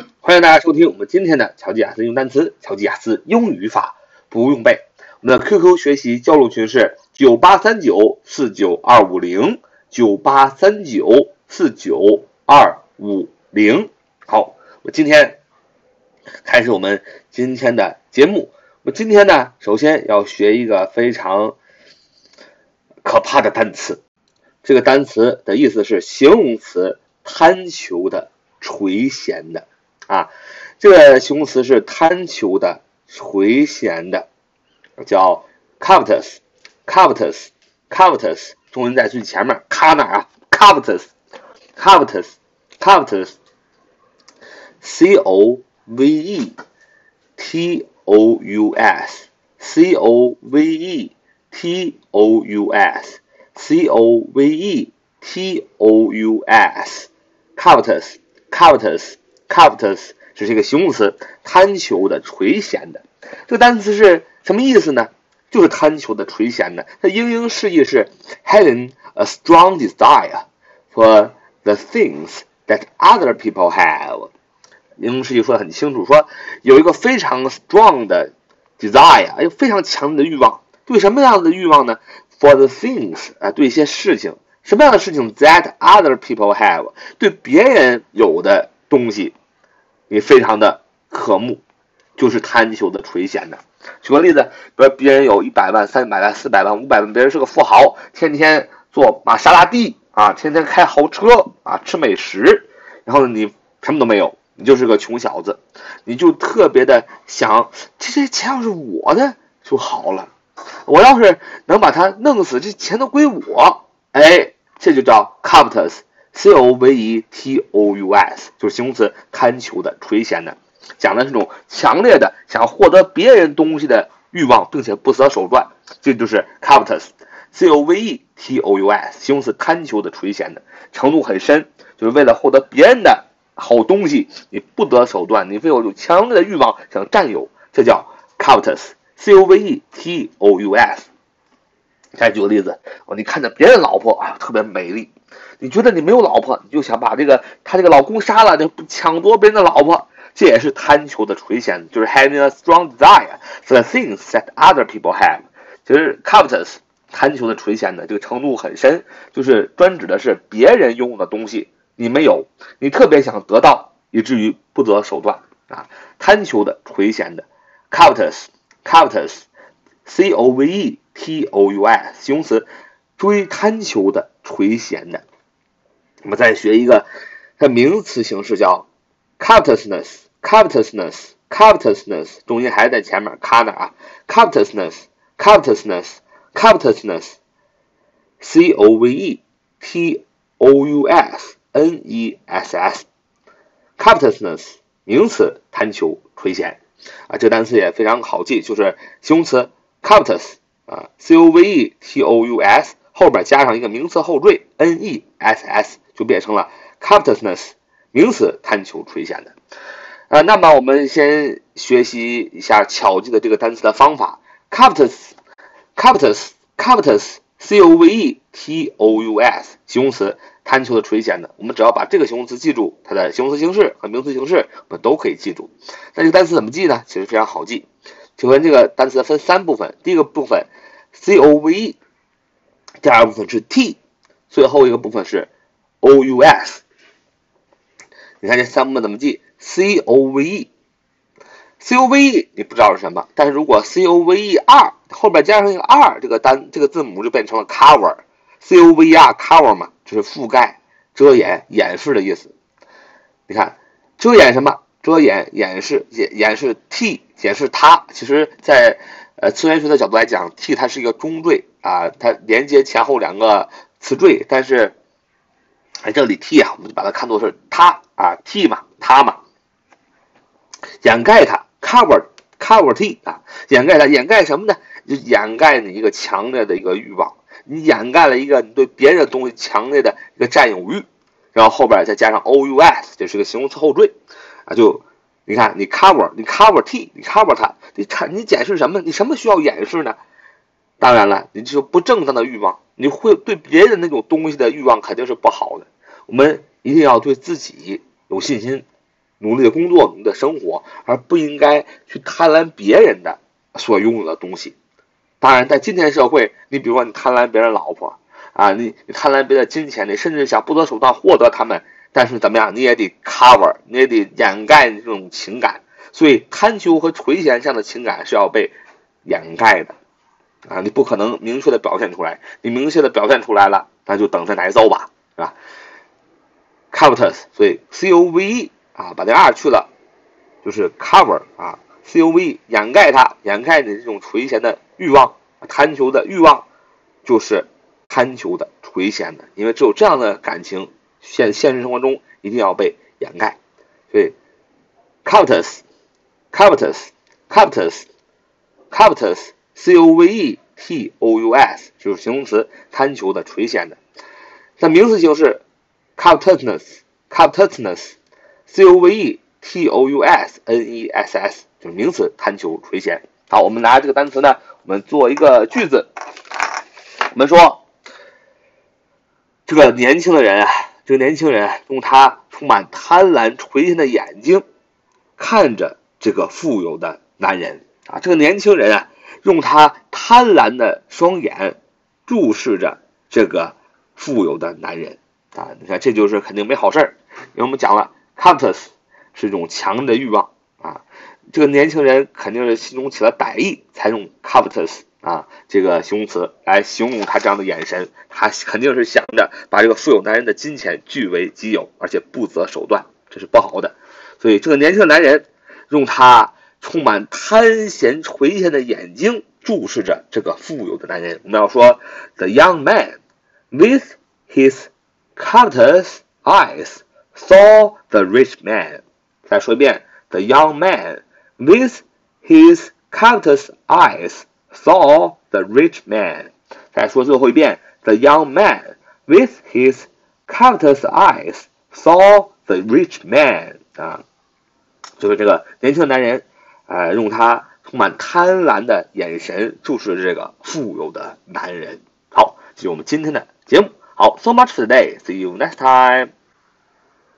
欢迎大家收听我们今天的巧记雅思用单词、乔吉雅思英语法不用背。我们的 QQ 学习交流群是九八三九四九二五零九八三九四九二五零。好，我今天开始我们今天的节目。我今天呢，首先要学一个非常可怕的单词。这个单词的意思是形容词，贪求的、垂涎的。啊，这个形容词是贪求的、垂涎的，叫 covetous，covetous，covetous，重音在最前面，卡哪啊？covetous，covetous，covetous，c o v e t o u s，c o v e t o u s，c o v e t o u s，covetous，covetous。Covetous 这是一个形容词，贪求的、垂涎的。这个单词是什么意思呢？就是贪求的、垂涎的。它英英释义是 having a strong desire for the things that other people have。英英释义说的很清楚，说有一个非常 strong 的 desire，哎，非常强烈的欲望。对什么样的欲望呢？For the things 啊，对一些事情，什么样的事情？That other people have，对别人有的东西。你非常的渴慕，就是贪求的、垂涎的。举个例子，比如别人有一百万、三百万、四百万、五百万，别人是个富豪，天天做玛莎拉蒂啊，天天开豪车啊，吃美食，然后你什么都没有，你就是个穷小子，你就特别的想，这些钱要是我的就好了，我要是能把他弄死，这钱都归我，哎，这就叫 covetous。C o v e t o u s 就是形容词，贪求的、垂涎的，讲的是种强烈的想获得别人东西的欲望，并且不择手段，这就是 covetous，c o v e t o u s 形容词，贪求的、垂涎的程度很深，就是为了获得别人的好东西，你不择手段，你非有有强烈的欲望想占有，这叫 covetous，c o v e t o u s。再举个例子，哦，你看着别人老婆啊特别美丽。你觉得你没有老婆，你就想把这个他这个老公杀了，就抢夺别人的老婆，这也是贪求的垂涎，就是 having a strong desire for the things that other people have，其实 covetous，贪求的垂涎的这个程度很深，就是专指的是别人拥有的东西你没有，你特别想得到，以至于不择手段啊，贪求的垂涎的 covetous，covetous，c o v e t o u s，形容词，追贪求的垂涎的。我们再学一个，它名词形式叫 covetousness，covetousness，covetousness，重音还在前面，卡哪啊？covetousness，covetousness，covetousness，c o v e t o u s n e s s，covetousness，名词，贪求、垂涎啊，这个单词也非常好记，就是形容词 covetous 啊，c o v e t o u s 后边加上一个名词后缀 n e s s。就变成了 covetousness，名词，贪求垂涎的。呃，那么我们先学习一下巧记的这个单词的方法。covetous，covetous，covetous，c o v e t o u s，形容词，贪求的、垂涎的。我们只要把这个形容词记住，它的形容词形式和名词形式，我们都可以记住。那这个单词怎么记呢？其实非常好记。请问这个单词分三部分，第一个部分 c o v e，第二部分是 t，最后一个部分是。o u s，你看这三部分怎么记？c o v e，c o v e 你不知道是什么，但是如果 c o v e r 后边加上一个 r 这个单这个字母就变成了 cover，c o v e r cover 嘛，就是覆盖、遮掩、掩饰的意思。你看，遮掩什么？遮掩、掩饰、掩掩饰 t 解释它。其实，在呃词源学的角度来讲，t 它是一个中缀啊，它连接前后两个词缀，但是。哎，这里 t 啊，我们就把它看作是它啊，t 嘛，它嘛，掩盖它，cover cover t 啊，掩盖它，掩盖什么呢？就掩盖你一个强烈的一个欲望，你掩盖了一个你对别人的东西强烈的一个占有欲，然后后边再加上 o u s，这是个形容词后缀啊，就你看你 cover 你 cover t 你 cover 它，你看你解释什么？你什么需要掩饰呢？当然了，你就不正当的欲望，你会对别人那种东西的欲望肯定是不好的。我们一定要对自己有信心，努力的工作、努力的生活，而不应该去贪婪别人的所拥有的东西。当然，在今天社会，你比如说你贪婪别人老婆啊，你你贪婪别的金钱，你甚至想不择手段获得他们，但是怎么样，你也得 cover，你也得掩盖这种情感。所以贪求和垂涎这样的情感是要被掩盖的啊，你不可能明确的表现出来，你明确的表现出来了，那就等着挨揍吧，是吧？covetous，所以 c o v e 啊，把这 r 去了，就是 cover 啊 c o v e，掩盖它，掩盖你这种垂涎的欲望、贪求的欲望，就是贪求的垂涎的，因为只有这样的感情，现现实生活中一定要被掩盖，所以 covetous。covetous, covetous, covetous, c o v e t o u s 就是形容词，贪求的、垂涎的。那名词形式 covetousness, covetousness, c o v e t o u s n e s s 就是名词，贪求、垂涎。好，我们拿这个单词呢，我们做一个句子。我们说，这个年轻的人啊，这个年轻人用他充满贪婪、垂涎的眼睛看着。这个富有的男人。啊，这个年轻人啊，用他贪婪的双眼注视着这个富有的男人。啊，你看这就是肯定没好事儿，因为我们讲了，covetous 是一种强的欲望。啊，这个年轻人肯定是心中起了歹意，才用 covetous 啊这个形容词来形容他这样的眼神，他肯定是想着把这个富有男人的金钱据为己有，而且不择手段，这是不好的，所以这个年轻男人。用他充满贪嫌垂涎的眼睛注视着这个富有的男人。我们要说，the young man with his covetous eyes saw the rich man。再说一遍，the young man with his covetous eyes saw the rich man。再说最后一遍，the young man with his covetous eyes saw the rich man。啊。就是这个年轻的男人，呃，用他充满贪婪的眼神注视着这个富有的男人。好，这是我们今天的节目。好，so much for today. See you next time.